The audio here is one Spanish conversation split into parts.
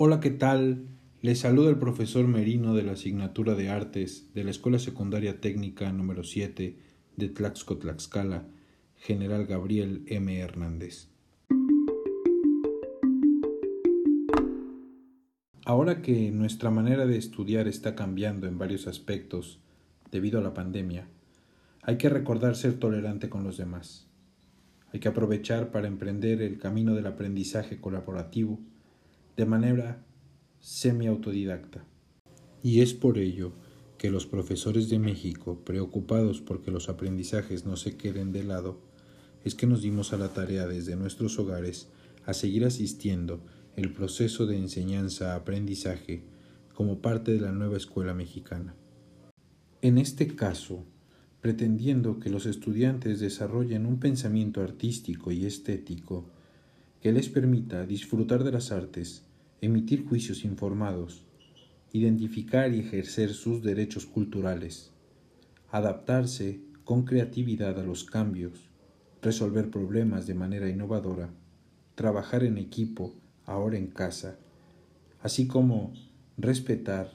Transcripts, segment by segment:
Hola, ¿qué tal? Les saluda el profesor Merino de la asignatura de Artes de la Escuela Secundaria Técnica número 7 de Tlaxco Tlaxcala, General Gabriel M. Hernández. Ahora que nuestra manera de estudiar está cambiando en varios aspectos debido a la pandemia, hay que recordar ser tolerante con los demás. Hay que aprovechar para emprender el camino del aprendizaje colaborativo de manera semi-autodidacta. Y es por ello que los profesores de México, preocupados porque los aprendizajes no se queden de lado, es que nos dimos a la tarea desde nuestros hogares a seguir asistiendo el proceso de enseñanza-aprendizaje como parte de la nueva escuela mexicana. En este caso, pretendiendo que los estudiantes desarrollen un pensamiento artístico y estético que les permita disfrutar de las artes emitir juicios informados, identificar y ejercer sus derechos culturales, adaptarse con creatividad a los cambios, resolver problemas de manera innovadora, trabajar en equipo, ahora en casa, así como respetar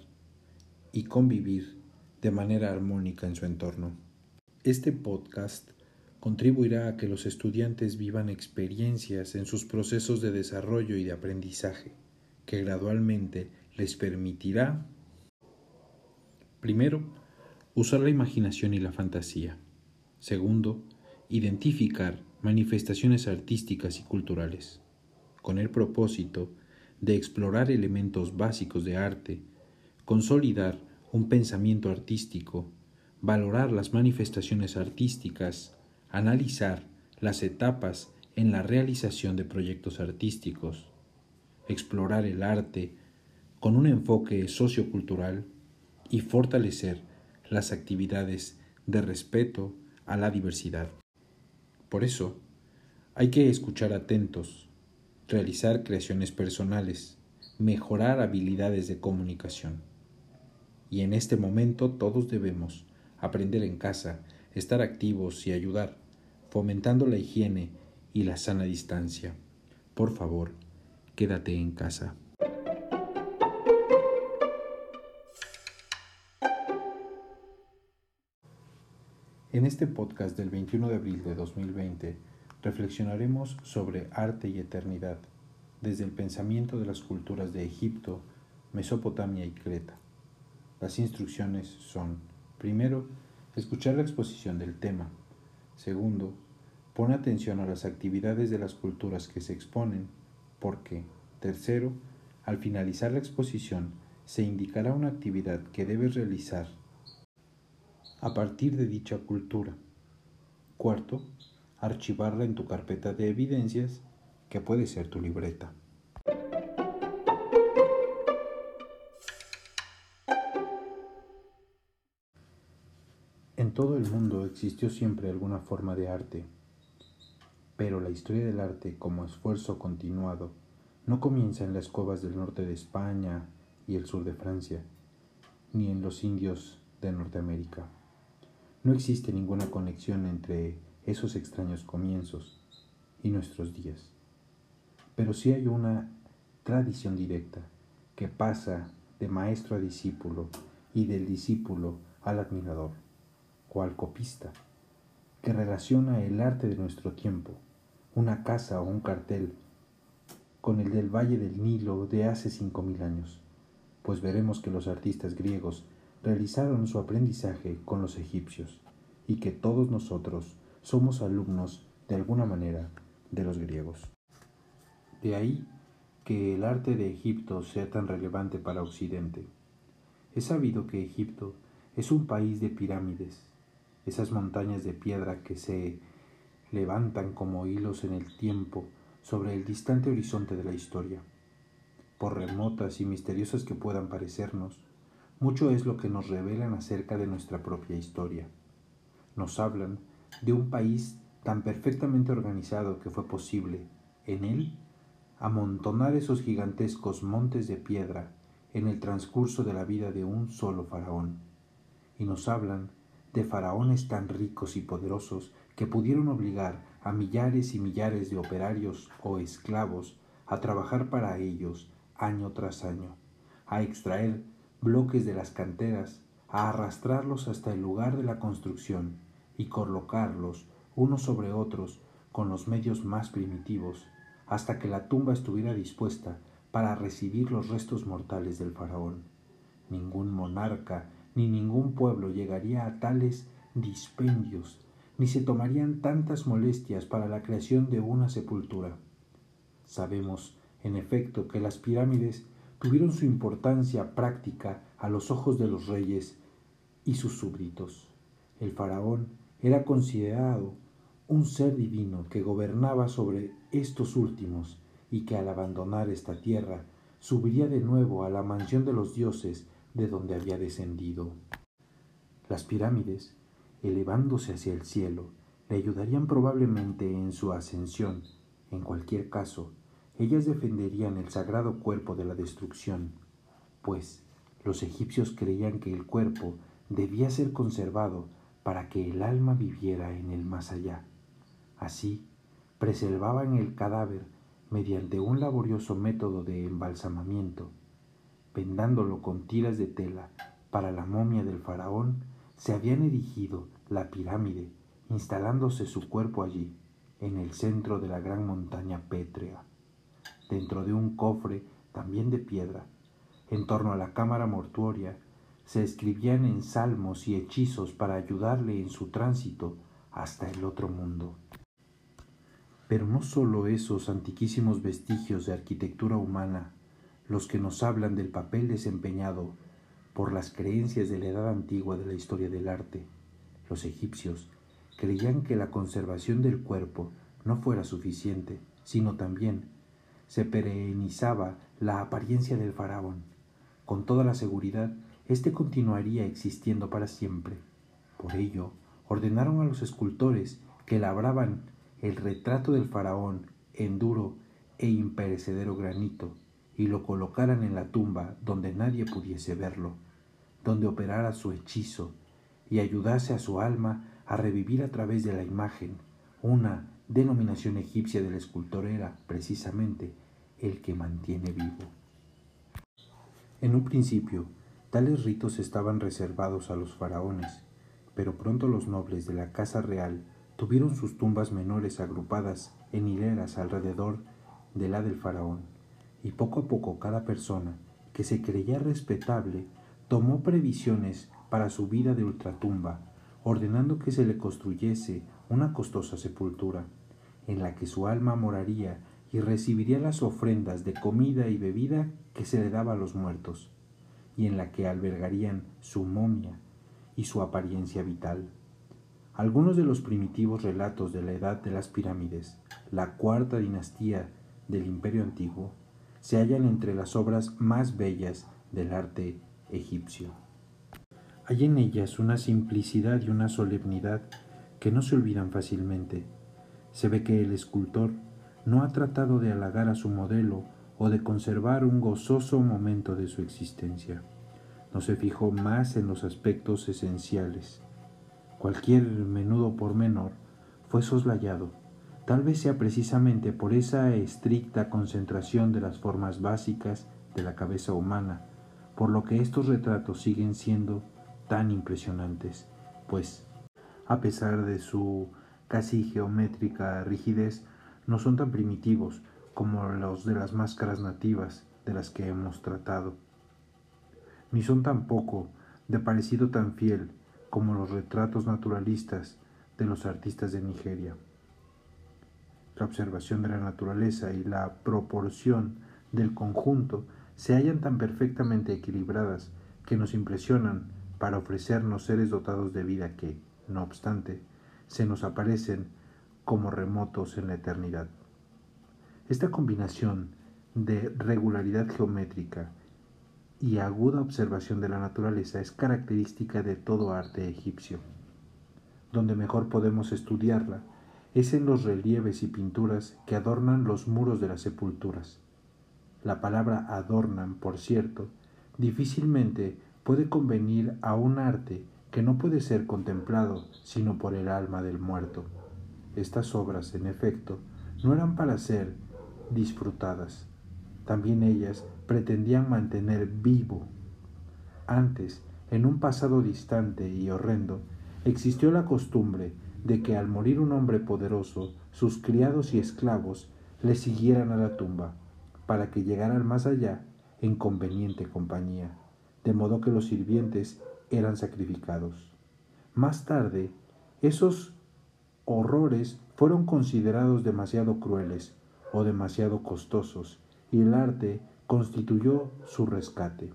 y convivir de manera armónica en su entorno. Este podcast contribuirá a que los estudiantes vivan experiencias en sus procesos de desarrollo y de aprendizaje que gradualmente les permitirá, primero, usar la imaginación y la fantasía. Segundo, identificar manifestaciones artísticas y culturales, con el propósito de explorar elementos básicos de arte, consolidar un pensamiento artístico, valorar las manifestaciones artísticas, analizar las etapas en la realización de proyectos artísticos, explorar el arte con un enfoque sociocultural y fortalecer las actividades de respeto a la diversidad. Por eso, hay que escuchar atentos, realizar creaciones personales, mejorar habilidades de comunicación. Y en este momento todos debemos aprender en casa, estar activos y ayudar, fomentando la higiene y la sana distancia. Por favor, quédate en casa. En este podcast del 21 de abril de 2020 reflexionaremos sobre arte y eternidad desde el pensamiento de las culturas de Egipto, Mesopotamia y Creta. Las instrucciones son, primero, escuchar la exposición del tema. Segundo, pon atención a las actividades de las culturas que se exponen porque, tercero, al finalizar la exposición se indicará una actividad que debes realizar a partir de dicha cultura. Cuarto, archivarla en tu carpeta de evidencias, que puede ser tu libreta. En todo el mundo existió siempre alguna forma de arte pero la historia del arte como esfuerzo continuado no comienza en las cuevas del norte de España y el sur de Francia, ni en los indios de Norteamérica. No existe ninguna conexión entre esos extraños comienzos y nuestros días. Pero sí hay una tradición directa que pasa de maestro a discípulo y del discípulo al admirador o al copista que relaciona el arte de nuestro tiempo, una casa o un cartel, con el del Valle del Nilo de hace cinco mil años, pues veremos que los artistas griegos realizaron su aprendizaje con los egipcios y que todos nosotros somos alumnos de alguna manera de los griegos. De ahí que el arte de Egipto sea tan relevante para Occidente. Es sabido que Egipto es un país de pirámides, esas montañas de piedra que se levantan como hilos en el tiempo sobre el distante horizonte de la historia. Por remotas y misteriosas que puedan parecernos, mucho es lo que nos revelan acerca de nuestra propia historia. Nos hablan de un país tan perfectamente organizado que fue posible, en él, amontonar esos gigantescos montes de piedra en el transcurso de la vida de un solo faraón. Y nos hablan de faraones tan ricos y poderosos que pudieron obligar a millares y millares de operarios o esclavos a trabajar para ellos año tras año, a extraer bloques de las canteras, a arrastrarlos hasta el lugar de la construcción y colocarlos unos sobre otros con los medios más primitivos, hasta que la tumba estuviera dispuesta para recibir los restos mortales del faraón. Ningún monarca ni ningún pueblo llegaría a tales dispendios, ni se tomarían tantas molestias para la creación de una sepultura. Sabemos, en efecto, que las pirámides tuvieron su importancia práctica a los ojos de los reyes y sus súbditos. El faraón era considerado un ser divino que gobernaba sobre estos últimos y que al abandonar esta tierra subiría de nuevo a la mansión de los dioses de donde había descendido. Las pirámides, elevándose hacia el cielo, le ayudarían probablemente en su ascensión. En cualquier caso, ellas defenderían el sagrado cuerpo de la destrucción, pues los egipcios creían que el cuerpo debía ser conservado para que el alma viviera en el más allá. Así, preservaban el cadáver mediante un laborioso método de embalsamamiento, vendándolo con tiras de tela para la momia del faraón, se habían erigido la pirámide, instalándose su cuerpo allí, en el centro de la gran montaña pétrea dentro de un cofre también de piedra. En torno a la cámara mortuoria se escribían en salmos y hechizos para ayudarle en su tránsito hasta el otro mundo. Pero no solo esos antiquísimos vestigios de arquitectura humana los que nos hablan del papel desempeñado por las creencias de la edad antigua de la historia del arte. Los egipcios creían que la conservación del cuerpo no fuera suficiente, sino también se perenizaba la apariencia del faraón. Con toda la seguridad, éste continuaría existiendo para siempre. Por ello, ordenaron a los escultores que labraban el retrato del faraón en duro e imperecedero granito y lo colocaran en la tumba donde nadie pudiese verlo, donde operara su hechizo y ayudase a su alma a revivir a través de la imagen. Una denominación egipcia del escultor era, precisamente, el que mantiene vivo. En un principio, tales ritos estaban reservados a los faraones, pero pronto los nobles de la casa real tuvieron sus tumbas menores agrupadas en hileras alrededor de la del faraón, y poco a poco cada persona que se creía respetable tomó previsiones para su vida de ultratumba, ordenando que se le construyese una costosa sepultura, en la que su alma moraría y recibiría las ofrendas de comida y bebida que se le daba a los muertos, y en la que albergarían su momia y su apariencia vital. Algunos de los primitivos relatos de la edad de las pirámides, la cuarta dinastía del imperio antiguo, se hallan entre las obras más bellas del arte egipcio. Hay en ellas una simplicidad y una solemnidad que no se olvidan fácilmente. Se ve que el escultor no ha tratado de halagar a su modelo o de conservar un gozoso momento de su existencia. No se fijó más en los aspectos esenciales. Cualquier menudo pormenor fue soslayado, tal vez sea precisamente por esa estricta concentración de las formas básicas de la cabeza humana, por lo que estos retratos siguen siendo tan impresionantes, pues, a pesar de su casi geométrica rigidez, no son tan primitivos como los de las máscaras nativas de las que hemos tratado, ni son tampoco de parecido tan fiel como los retratos naturalistas de los artistas de Nigeria. La observación de la naturaleza y la proporción del conjunto se hallan tan perfectamente equilibradas que nos impresionan para ofrecernos seres dotados de vida que, no obstante, se nos aparecen como remotos en la eternidad. Esta combinación de regularidad geométrica y aguda observación de la naturaleza es característica de todo arte egipcio. Donde mejor podemos estudiarla es en los relieves y pinturas que adornan los muros de las sepulturas. La palabra adornan, por cierto, difícilmente puede convenir a un arte que no puede ser contemplado sino por el alma del muerto. Estas obras, en efecto, no eran para ser disfrutadas, también ellas pretendían mantener vivo. Antes, en un pasado distante y horrendo, existió la costumbre de que al morir un hombre poderoso, sus criados y esclavos le siguieran a la tumba, para que llegaran más allá en conveniente compañía, de modo que los sirvientes eran sacrificados. Más tarde, esos horrores fueron considerados demasiado crueles o demasiado costosos, y el arte constituyó su rescate.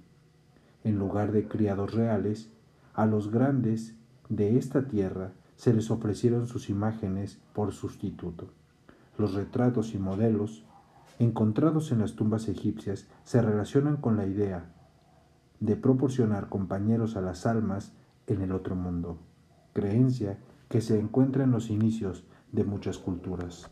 En lugar de criados reales, a los grandes de esta tierra se les ofrecieron sus imágenes por sustituto. Los retratos y modelos encontrados en las tumbas egipcias se relacionan con la idea de proporcionar compañeros a las almas en el otro mundo, creencia que se encuentra en los inicios de muchas culturas.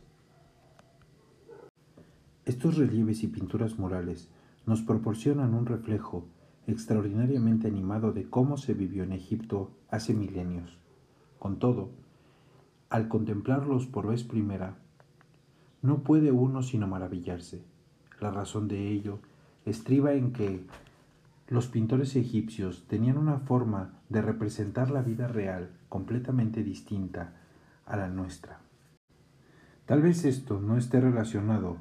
Estos relieves y pinturas murales nos proporcionan un reflejo extraordinariamente animado de cómo se vivió en Egipto hace milenios. Con todo, al contemplarlos por vez primera, no puede uno sino maravillarse. La razón de ello estriba en que los pintores egipcios tenían una forma de representar la vida real completamente distinta a la nuestra. Tal vez esto no esté relacionado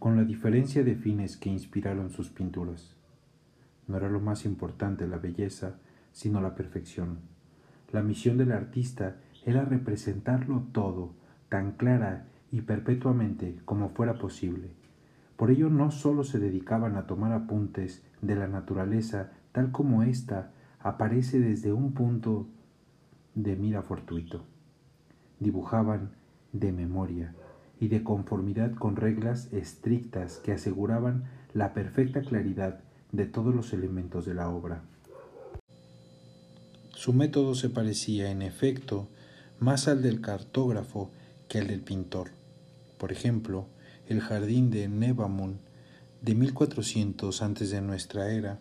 con la diferencia de fines que inspiraron sus pinturas. No era lo más importante la belleza, sino la perfección. La misión del artista era representarlo todo tan clara y perpetuamente como fuera posible. Por ello no sólo se dedicaban a tomar apuntes de la naturaleza tal como ésta aparece desde un punto de mira fortuito. Dibujaban de memoria y de conformidad con reglas estrictas que aseguraban la perfecta claridad de todos los elementos de la obra. Su método se parecía, en efecto, más al del cartógrafo que al del pintor. Por ejemplo, el jardín de Nebamun de 1400 antes de nuestra era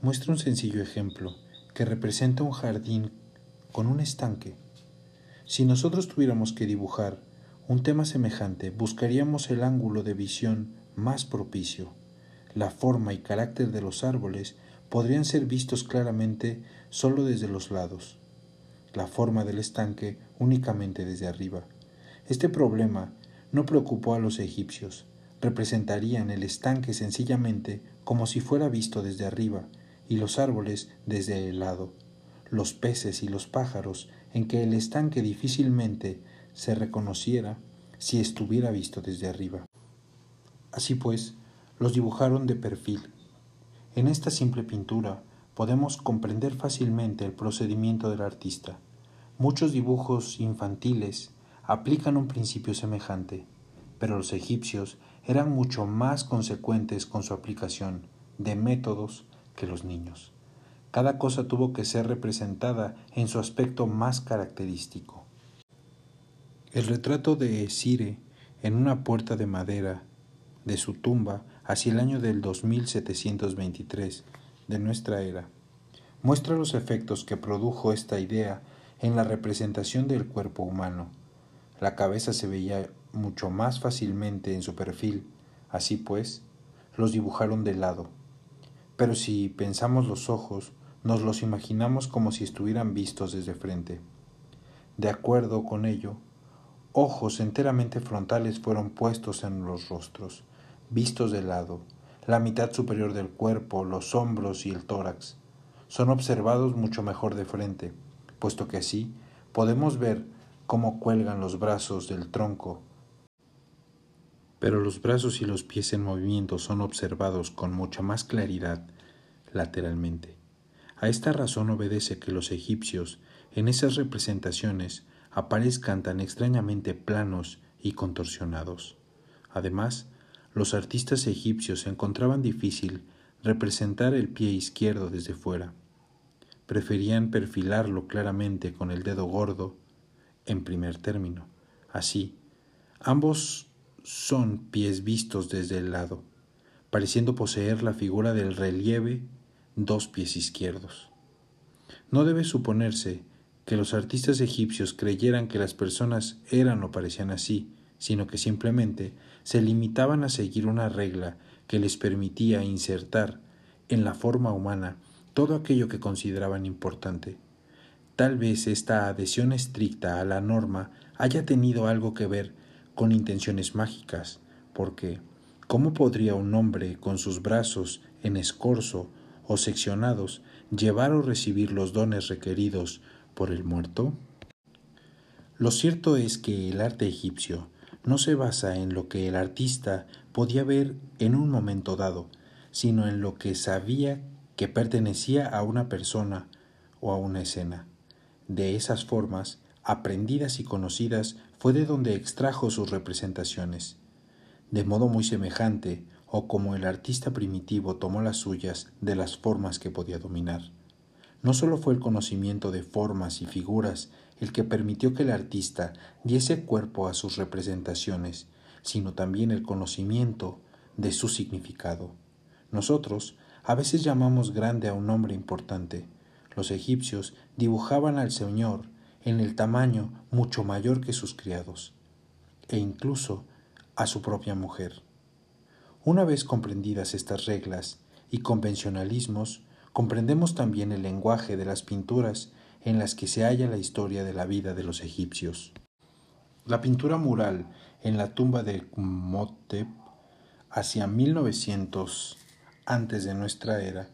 muestra un sencillo ejemplo que representa un jardín con un estanque. Si nosotros tuviéramos que dibujar un tema semejante, buscaríamos el ángulo de visión más propicio. La forma y carácter de los árboles podrían ser vistos claramente solo desde los lados, la forma del estanque únicamente desde arriba. Este problema no preocupó a los egipcios. Representarían el estanque sencillamente como si fuera visto desde arriba y los árboles desde el lado, los peces y los pájaros en que el estanque difícilmente se reconociera si estuviera visto desde arriba. Así pues, los dibujaron de perfil. En esta simple pintura podemos comprender fácilmente el procedimiento del artista. Muchos dibujos infantiles aplican un principio semejante, pero los egipcios eran mucho más consecuentes con su aplicación de métodos que los niños. Cada cosa tuvo que ser representada en su aspecto más característico. El retrato de Esire en una puerta de madera de su tumba hacia el año del 2723 de nuestra era muestra los efectos que produjo esta idea en la representación del cuerpo humano. La cabeza se veía mucho más fácilmente en su perfil, así pues, los dibujaron de lado. Pero si pensamos los ojos, nos los imaginamos como si estuvieran vistos desde frente. De acuerdo con ello, ojos enteramente frontales fueron puestos en los rostros, vistos de lado, la mitad superior del cuerpo, los hombros y el tórax. Son observados mucho mejor de frente, puesto que así podemos ver cómo cuelgan los brazos del tronco. Pero los brazos y los pies en movimiento son observados con mucha más claridad lateralmente. A esta razón obedece que los egipcios en esas representaciones aparezcan tan extrañamente planos y contorsionados. Además, los artistas egipcios encontraban difícil representar el pie izquierdo desde fuera. Preferían perfilarlo claramente con el dedo gordo en primer término. Así, ambos son pies vistos desde el lado, pareciendo poseer la figura del relieve dos pies izquierdos. No debe suponerse que los artistas egipcios creyeran que las personas eran o parecían así, sino que simplemente se limitaban a seguir una regla que les permitía insertar en la forma humana todo aquello que consideraban importante. Tal vez esta adhesión estricta a la norma haya tenido algo que ver con intenciones mágicas, porque ¿cómo podría un hombre con sus brazos en escorzo o seccionados llevar o recibir los dones requeridos por el muerto? Lo cierto es que el arte egipcio no se basa en lo que el artista podía ver en un momento dado, sino en lo que sabía que pertenecía a una persona o a una escena. De esas formas, aprendidas y conocidas, fue de donde extrajo sus representaciones. De modo muy semejante, o como el artista primitivo tomó las suyas de las formas que podía dominar. No solo fue el conocimiento de formas y figuras el que permitió que el artista diese cuerpo a sus representaciones, sino también el conocimiento de su significado. Nosotros a veces llamamos grande a un hombre importante. Los egipcios dibujaban al Señor en el tamaño mucho mayor que sus criados, e incluso a su propia mujer. Una vez comprendidas estas reglas y convencionalismos, comprendemos también el lenguaje de las pinturas en las que se halla la historia de la vida de los egipcios. La pintura mural en la tumba de Motep hacia 1900 antes de nuestra era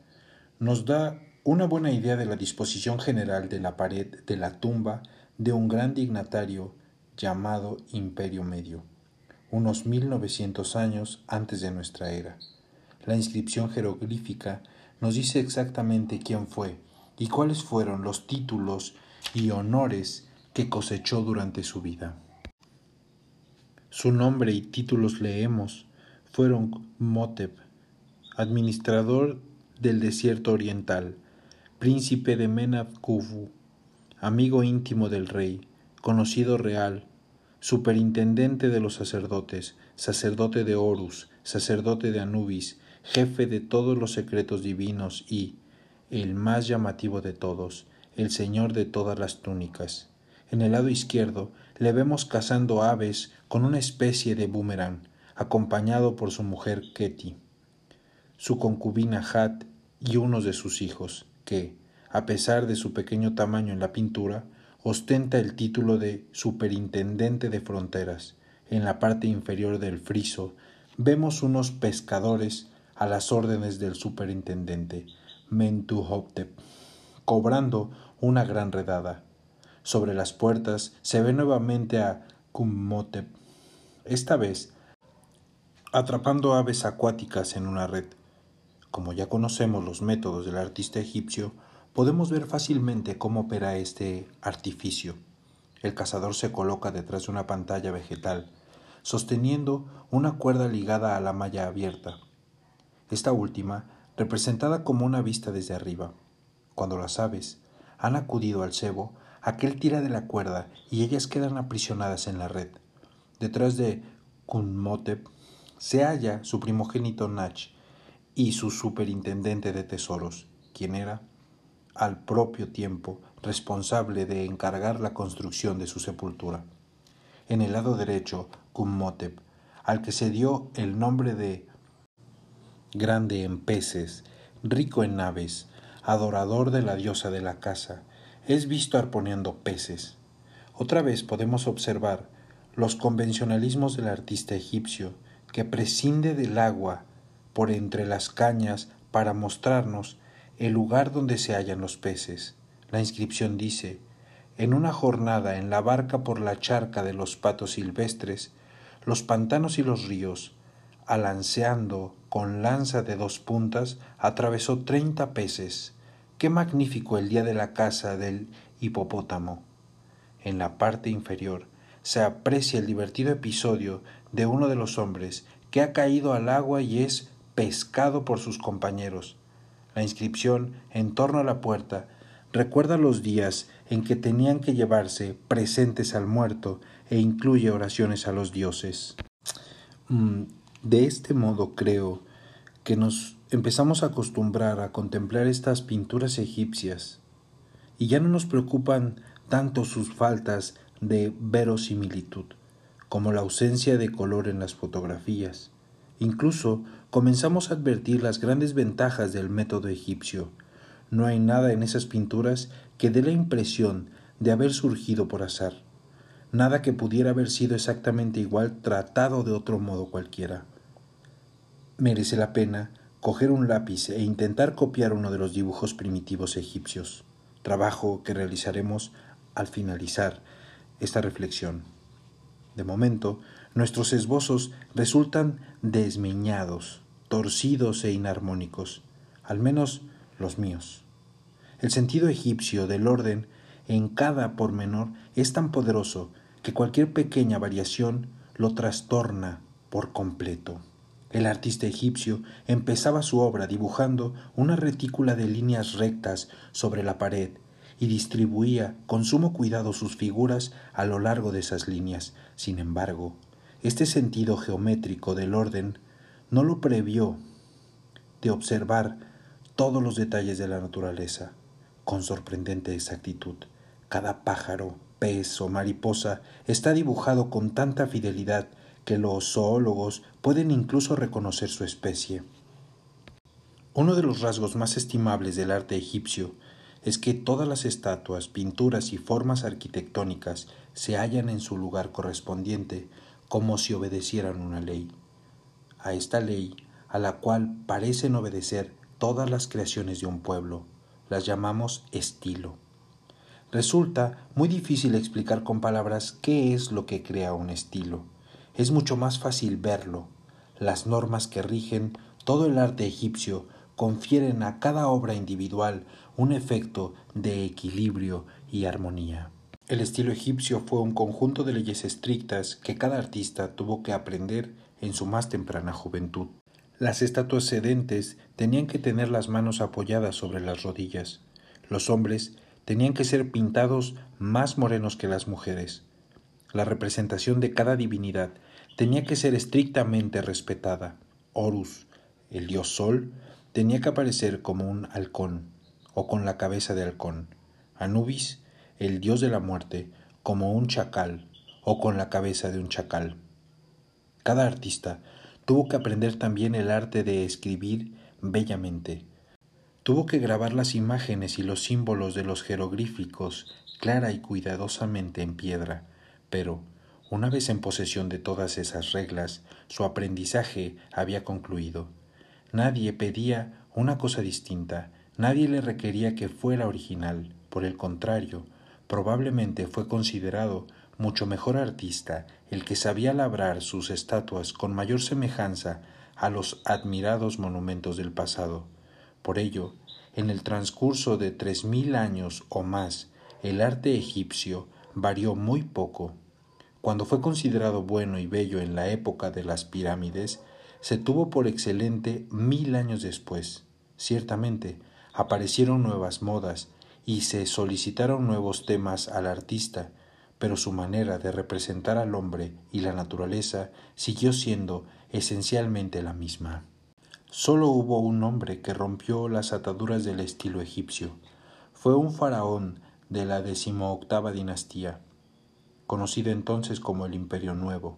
nos da una buena idea de la disposición general de la pared de la tumba de un gran dignatario llamado Imperio Medio, unos 1900 años antes de nuestra era. La inscripción jeroglífica nos dice exactamente quién fue y cuáles fueron los títulos y honores que cosechó durante su vida. Su nombre y títulos leemos fueron Motep, administrador del desierto oriental, príncipe de Menab Kufu, amigo íntimo del rey, conocido real, superintendente de los sacerdotes, sacerdote de Horus, sacerdote de Anubis, jefe de todos los secretos divinos y, el más llamativo de todos, el señor de todas las túnicas. En el lado izquierdo le vemos cazando aves con una especie de boomerang, acompañado por su mujer Ketty, su concubina Hat y unos de sus hijos, que, a pesar de su pequeño tamaño en la pintura, ostenta el título de Superintendente de Fronteras. En la parte inferior del friso vemos unos pescadores a las órdenes del superintendente Mentuhotep, cobrando una gran redada. Sobre las puertas se ve nuevamente a Kummotep, esta vez atrapando aves acuáticas en una red. Como ya conocemos los métodos del artista egipcio, podemos ver fácilmente cómo opera este artificio. El cazador se coloca detrás de una pantalla vegetal, sosteniendo una cuerda ligada a la malla abierta. Esta última representada como una vista desde arriba. Cuando las aves han acudido al cebo, aquel tira de la cuerda y ellas quedan aprisionadas en la red. Detrás de Kunmotep se halla su primogénito Nach y su superintendente de tesoros, quien era, al propio tiempo, responsable de encargar la construcción de su sepultura. En el lado derecho, Kunmotep, al que se dio el nombre de grande en peces, rico en aves, adorador de la diosa de la casa, es visto arponeando peces. Otra vez podemos observar los convencionalismos del artista egipcio, que prescinde del agua por entre las cañas para mostrarnos el lugar donde se hallan los peces. La inscripción dice, en una jornada en la barca por la charca de los patos silvestres, los pantanos y los ríos, alanceando con lanza de dos puntas, atravesó treinta peces. Qué magnífico el día de la caza del hipopótamo. En la parte inferior se aprecia el divertido episodio de uno de los hombres que ha caído al agua y es pescado por sus compañeros. La inscripción en torno a la puerta recuerda los días en que tenían que llevarse presentes al muerto e incluye oraciones a los dioses. Mm, de este modo creo que nos empezamos a acostumbrar a contemplar estas pinturas egipcias y ya no nos preocupan tanto sus faltas de verosimilitud como la ausencia de color en las fotografías, Incluso comenzamos a advertir las grandes ventajas del método egipcio. No hay nada en esas pinturas que dé la impresión de haber surgido por azar, nada que pudiera haber sido exactamente igual tratado de otro modo cualquiera. Merece la pena coger un lápiz e intentar copiar uno de los dibujos primitivos egipcios, trabajo que realizaremos al finalizar esta reflexión. De momento, nuestros esbozos resultan desmeñados, torcidos e inarmónicos, al menos los míos. El sentido egipcio del orden en cada pormenor es tan poderoso que cualquier pequeña variación lo trastorna por completo. El artista egipcio empezaba su obra dibujando una retícula de líneas rectas sobre la pared y distribuía con sumo cuidado sus figuras a lo largo de esas líneas. Sin embargo, este sentido geométrico del orden no lo previó de observar todos los detalles de la naturaleza con sorprendente exactitud. Cada pájaro, pez o mariposa está dibujado con tanta fidelidad que los zoólogos pueden incluso reconocer su especie. Uno de los rasgos más estimables del arte egipcio es que todas las estatuas, pinturas y formas arquitectónicas se hallan en su lugar correspondiente como si obedecieran una ley. A esta ley, a la cual parecen obedecer todas las creaciones de un pueblo, las llamamos estilo. Resulta muy difícil explicar con palabras qué es lo que crea un estilo. Es mucho más fácil verlo. Las normas que rigen todo el arte egipcio confieren a cada obra individual un efecto de equilibrio y armonía. El estilo egipcio fue un conjunto de leyes estrictas que cada artista tuvo que aprender en su más temprana juventud. Las estatuas sedentes tenían que tener las manos apoyadas sobre las rodillas. Los hombres tenían que ser pintados más morenos que las mujeres. La representación de cada divinidad tenía que ser estrictamente respetada. Horus, el dios Sol, tenía que aparecer como un halcón o con la cabeza de halcón, Anubis, el dios de la muerte, como un chacal o con la cabeza de un chacal. Cada artista tuvo que aprender también el arte de escribir bellamente. Tuvo que grabar las imágenes y los símbolos de los jeroglíficos clara y cuidadosamente en piedra, pero, una vez en posesión de todas esas reglas, su aprendizaje había concluido. Nadie pedía una cosa distinta, Nadie le requería que fuera original, por el contrario, probablemente fue considerado mucho mejor artista el que sabía labrar sus estatuas con mayor semejanza a los admirados monumentos del pasado. Por ello, en el transcurso de tres mil años o más, el arte egipcio varió muy poco. Cuando fue considerado bueno y bello en la época de las pirámides, se tuvo por excelente mil años después. Ciertamente, aparecieron nuevas modas y se solicitaron nuevos temas al artista, pero su manera de representar al hombre y la naturaleza siguió siendo esencialmente la misma. Solo hubo un hombre que rompió las ataduras del estilo egipcio. Fue un faraón de la decimoctava dinastía, conocido entonces como el Imperio Nuevo,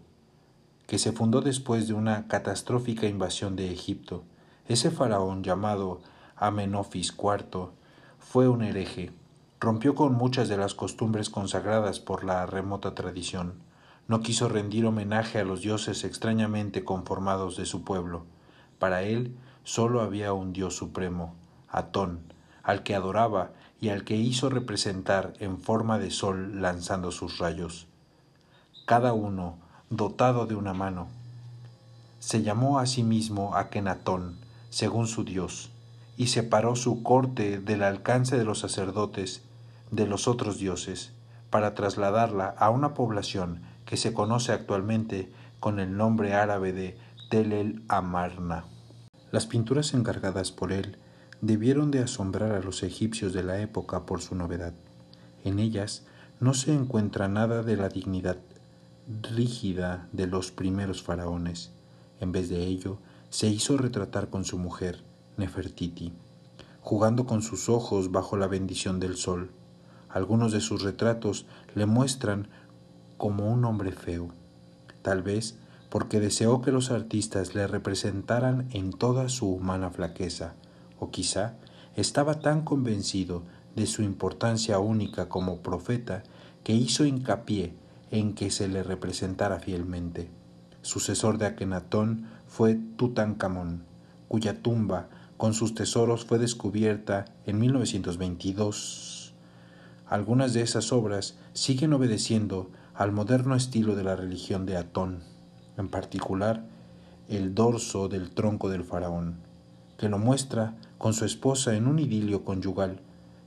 que se fundó después de una catastrófica invasión de Egipto. Ese faraón llamado Amenofis IV, fue un hereje. Rompió con muchas de las costumbres consagradas por la remota tradición. No quiso rendir homenaje a los dioses extrañamente conformados de su pueblo. Para él sólo había un dios supremo, Atón, al que adoraba y al que hizo representar en forma de sol lanzando sus rayos. Cada uno dotado de una mano. Se llamó a sí mismo Akenatón, según su dios y separó su corte del alcance de los sacerdotes de los otros dioses, para trasladarla a una población que se conoce actualmente con el nombre árabe de Tel el Amarna. Las pinturas encargadas por él debieron de asombrar a los egipcios de la época por su novedad. En ellas no se encuentra nada de la dignidad rígida de los primeros faraones. En vez de ello, se hizo retratar con su mujer, Nefertiti, jugando con sus ojos bajo la bendición del sol. Algunos de sus retratos le muestran como un hombre feo, tal vez porque deseó que los artistas le representaran en toda su humana flaqueza, o quizá estaba tan convencido de su importancia única como profeta que hizo hincapié en que se le representara fielmente. Sucesor de Akenatón fue Tutankamón, cuya tumba con sus tesoros fue descubierta en 1922. Algunas de esas obras siguen obedeciendo al moderno estilo de la religión de Atón, en particular el dorso del tronco del faraón, que lo muestra con su esposa en un idilio conyugal.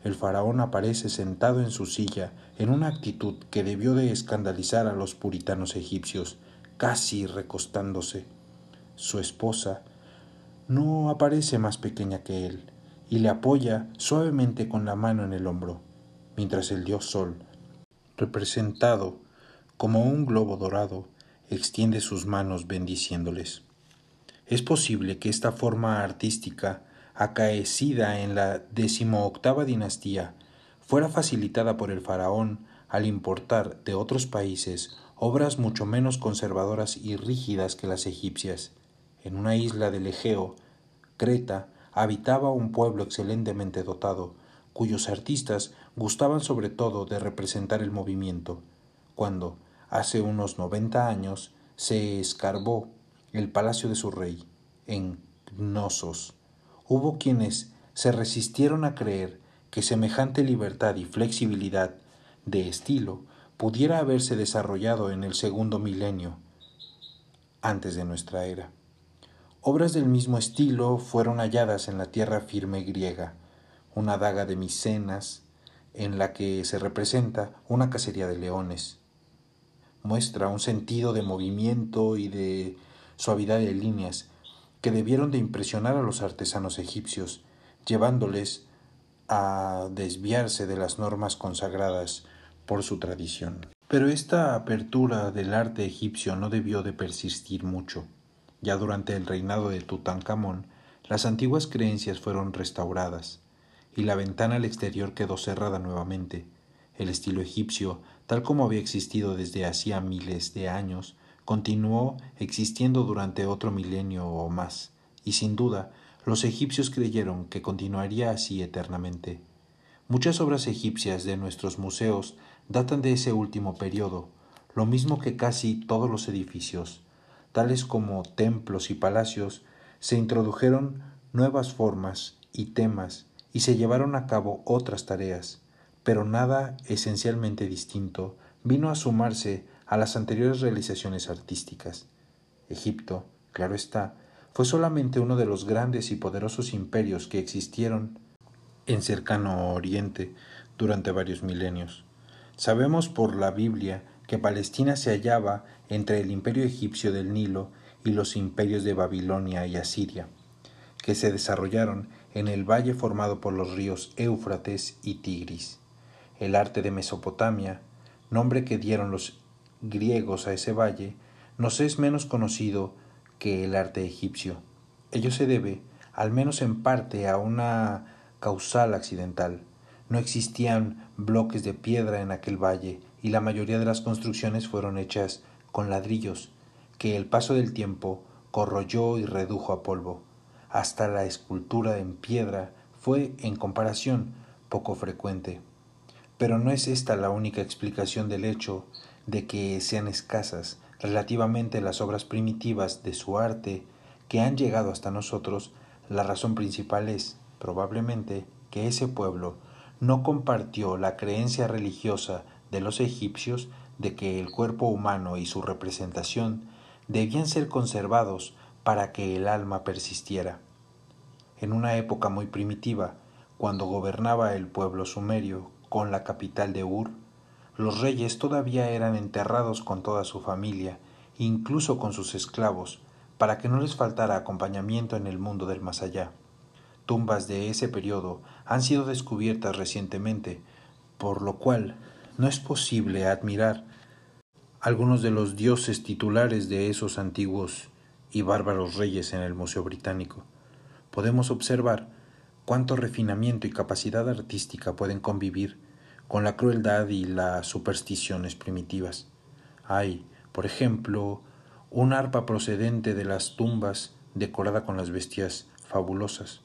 El faraón aparece sentado en su silla en una actitud que debió de escandalizar a los puritanos egipcios, casi recostándose. Su esposa no aparece más pequeña que él y le apoya suavemente con la mano en el hombro, mientras el dios Sol, representado como un globo dorado, extiende sus manos bendiciéndoles. Es posible que esta forma artística, acaecida en la decimoctava dinastía, fuera facilitada por el faraón al importar de otros países obras mucho menos conservadoras y rígidas que las egipcias. En una isla del Egeo, Creta, habitaba un pueblo excelentemente dotado, cuyos artistas gustaban sobre todo de representar el movimiento. Cuando, hace unos noventa años, se escarbó el palacio de su rey, en Gnosos, hubo quienes se resistieron a creer que semejante libertad y flexibilidad de estilo pudiera haberse desarrollado en el segundo milenio antes de nuestra era. Obras del mismo estilo fueron halladas en la tierra firme griega, una daga de Micenas, en la que se representa una cacería de leones. Muestra un sentido de movimiento y de suavidad de líneas que debieron de impresionar a los artesanos egipcios, llevándoles a desviarse de las normas consagradas por su tradición. Pero esta apertura del arte egipcio no debió de persistir mucho. Ya durante el reinado de Tutankamón, las antiguas creencias fueron restauradas, y la ventana al exterior quedó cerrada nuevamente. El estilo egipcio, tal como había existido desde hacía miles de años, continuó existiendo durante otro milenio o más, y sin duda los egipcios creyeron que continuaría así eternamente. Muchas obras egipcias de nuestros museos datan de ese último periodo, lo mismo que casi todos los edificios, tales como templos y palacios, se introdujeron nuevas formas y temas y se llevaron a cabo otras tareas, pero nada esencialmente distinto vino a sumarse a las anteriores realizaciones artísticas. Egipto, claro está, fue solamente uno de los grandes y poderosos imperios que existieron en cercano Oriente durante varios milenios. Sabemos por la Biblia que Palestina se hallaba entre el imperio egipcio del Nilo y los imperios de Babilonia y Asiria, que se desarrollaron en el valle formado por los ríos Éufrates y Tigris. El arte de Mesopotamia, nombre que dieron los griegos a ese valle, nos es menos conocido que el arte egipcio. Ello se debe, al menos en parte, a una causal accidental. No existían bloques de piedra en aquel valle y la mayoría de las construcciones fueron hechas con ladrillos, que el paso del tiempo corroyó y redujo a polvo. Hasta la escultura en piedra fue, en comparación, poco frecuente. Pero no es esta la única explicación del hecho de que sean escasas relativamente las obras primitivas de su arte que han llegado hasta nosotros, la razón principal es, probablemente, que ese pueblo no compartió la creencia religiosa de los egipcios de que el cuerpo humano y su representación debían ser conservados para que el alma persistiera. En una época muy primitiva, cuando gobernaba el pueblo sumerio con la capital de Ur, los reyes todavía eran enterrados con toda su familia, incluso con sus esclavos, para que no les faltara acompañamiento en el mundo del más allá. Tumbas de ese periodo han sido descubiertas recientemente, por lo cual no es posible admirar algunos de los dioses titulares de esos antiguos y bárbaros reyes en el Museo Británico. Podemos observar cuánto refinamiento y capacidad artística pueden convivir con la crueldad y las supersticiones primitivas. Hay, por ejemplo, un arpa procedente de las tumbas decorada con las bestias fabulosas.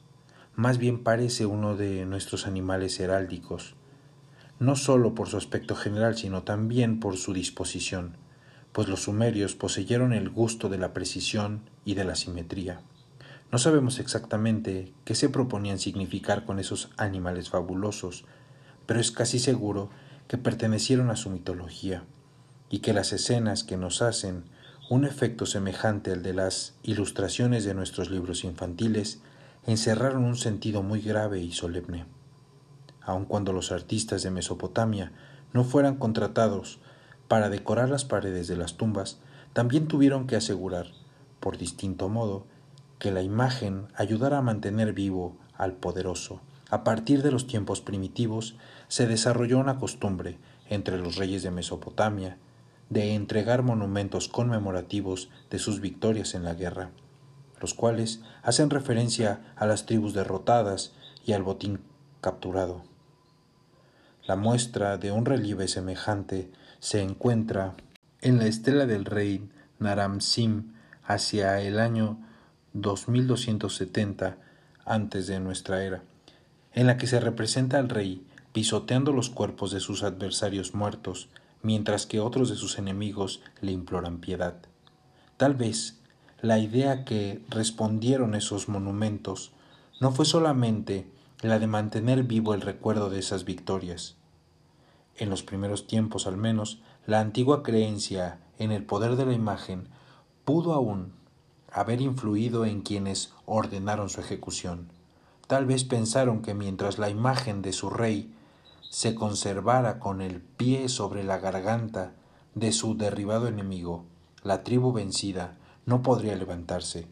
Más bien parece uno de nuestros animales heráldicos, no sólo por su aspecto general, sino también por su disposición, pues los sumerios poseyeron el gusto de la precisión y de la simetría. No sabemos exactamente qué se proponían significar con esos animales fabulosos, pero es casi seguro que pertenecieron a su mitología, y que las escenas que nos hacen un efecto semejante al de las ilustraciones de nuestros libros infantiles encerraron un sentido muy grave y solemne. Aun cuando los artistas de Mesopotamia no fueran contratados para decorar las paredes de las tumbas, también tuvieron que asegurar, por distinto modo, que la imagen ayudara a mantener vivo al poderoso. A partir de los tiempos primitivos se desarrolló una costumbre entre los reyes de Mesopotamia de entregar monumentos conmemorativos de sus victorias en la guerra, los cuales hacen referencia a las tribus derrotadas y al botín capturado. La muestra de un relieve semejante se encuentra en la estela del rey Naram-Sim hacia el año 2270 antes de nuestra era, en la que se representa al rey pisoteando los cuerpos de sus adversarios muertos mientras que otros de sus enemigos le imploran piedad. Tal vez la idea que respondieron esos monumentos no fue solamente la de mantener vivo el recuerdo de esas victorias. En los primeros tiempos al menos, la antigua creencia en el poder de la imagen pudo aún haber influido en quienes ordenaron su ejecución. Tal vez pensaron que mientras la imagen de su rey se conservara con el pie sobre la garganta de su derribado enemigo, la tribu vencida no podría levantarse.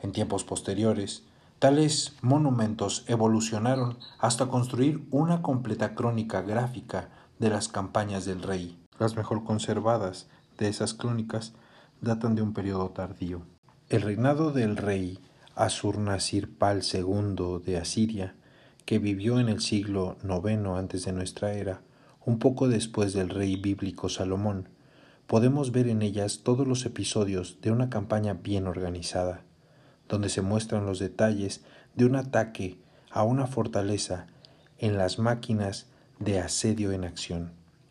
En tiempos posteriores, tales monumentos evolucionaron hasta construir una completa crónica gráfica de las campañas del rey. Las mejor conservadas de esas crónicas datan de un periodo tardío. El reinado del rey Asurnasirpal II de Asiria que vivió en el siglo IX antes de nuestra era, un poco después del rey bíblico Salomón, podemos ver en ellas todos los episodios de una campaña bien organizada, donde se muestran los detalles de un ataque a una fortaleza en las máquinas de asedio en acción,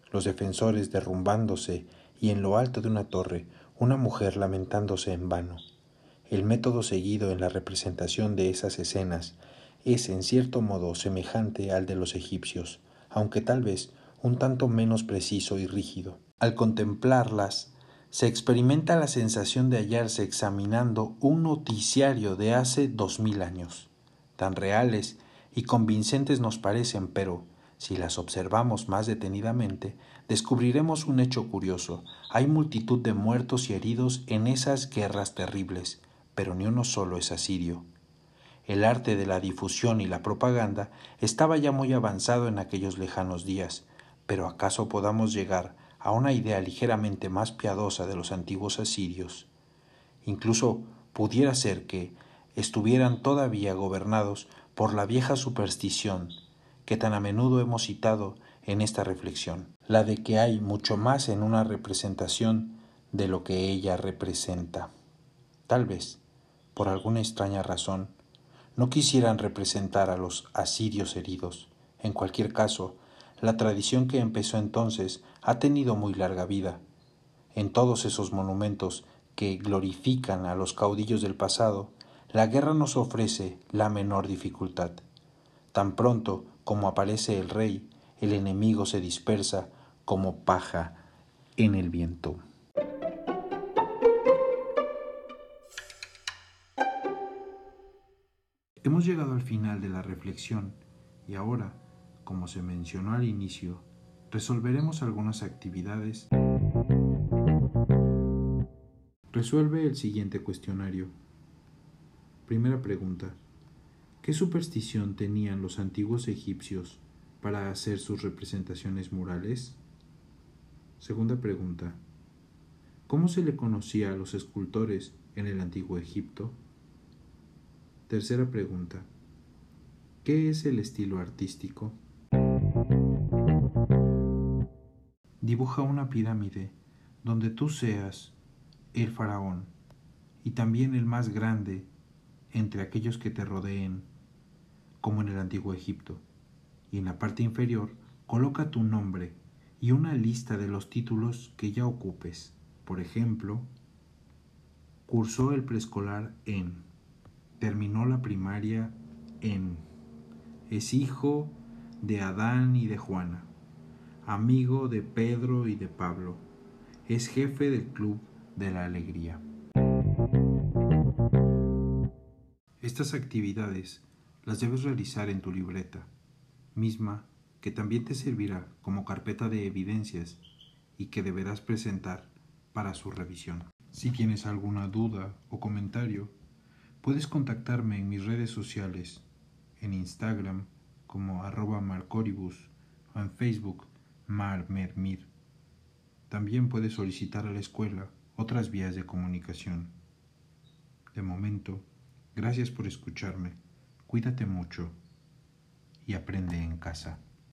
los defensores derrumbándose y en lo alto de una torre una mujer lamentándose en vano. El método seguido en la representación de esas escenas es en cierto modo semejante al de los egipcios, aunque tal vez un tanto menos preciso y rígido. Al contemplarlas, se experimenta la sensación de hallarse examinando un noticiario de hace dos mil años. Tan reales y convincentes nos parecen, pero, si las observamos más detenidamente, descubriremos un hecho curioso. Hay multitud de muertos y heridos en esas guerras terribles, pero ni uno solo es asirio. El arte de la difusión y la propaganda estaba ya muy avanzado en aquellos lejanos días, pero acaso podamos llegar a una idea ligeramente más piadosa de los antiguos asirios. Incluso pudiera ser que estuvieran todavía gobernados por la vieja superstición que tan a menudo hemos citado en esta reflexión, la de que hay mucho más en una representación de lo que ella representa. Tal vez, por alguna extraña razón, no quisieran representar a los asirios heridos. En cualquier caso, la tradición que empezó entonces ha tenido muy larga vida. En todos esos monumentos que glorifican a los caudillos del pasado, la guerra nos ofrece la menor dificultad. Tan pronto como aparece el rey, el enemigo se dispersa como paja en el viento. Hemos llegado al final de la reflexión y ahora, como se mencionó al inicio, resolveremos algunas actividades. Resuelve el siguiente cuestionario. Primera pregunta. ¿Qué superstición tenían los antiguos egipcios para hacer sus representaciones murales? Segunda pregunta. ¿Cómo se le conocía a los escultores en el antiguo Egipto? Tercera pregunta. ¿Qué es el estilo artístico? Dibuja una pirámide donde tú seas el faraón, y también el más grande entre aquellos que te rodeen, como en el antiguo Egipto. Y en la parte inferior coloca tu nombre y una lista de los títulos que ya ocupes. Por ejemplo, cursó el preescolar en, terminó la primaria en, es hijo de Adán y de Juana, amigo de Pedro y de Pablo, es jefe del Club de la Alegría. Estas actividades las debes realizar en tu libreta, misma que también te servirá como carpeta de evidencias y que deberás presentar para su revisión. Si tienes alguna duda o comentario, puedes contactarme en mis redes sociales, en Instagram como arroba marcoribus o en Facebook marmermir. También puedes solicitar a la escuela otras vías de comunicación. De momento, gracias por escucharme, cuídate mucho y aprende en casa.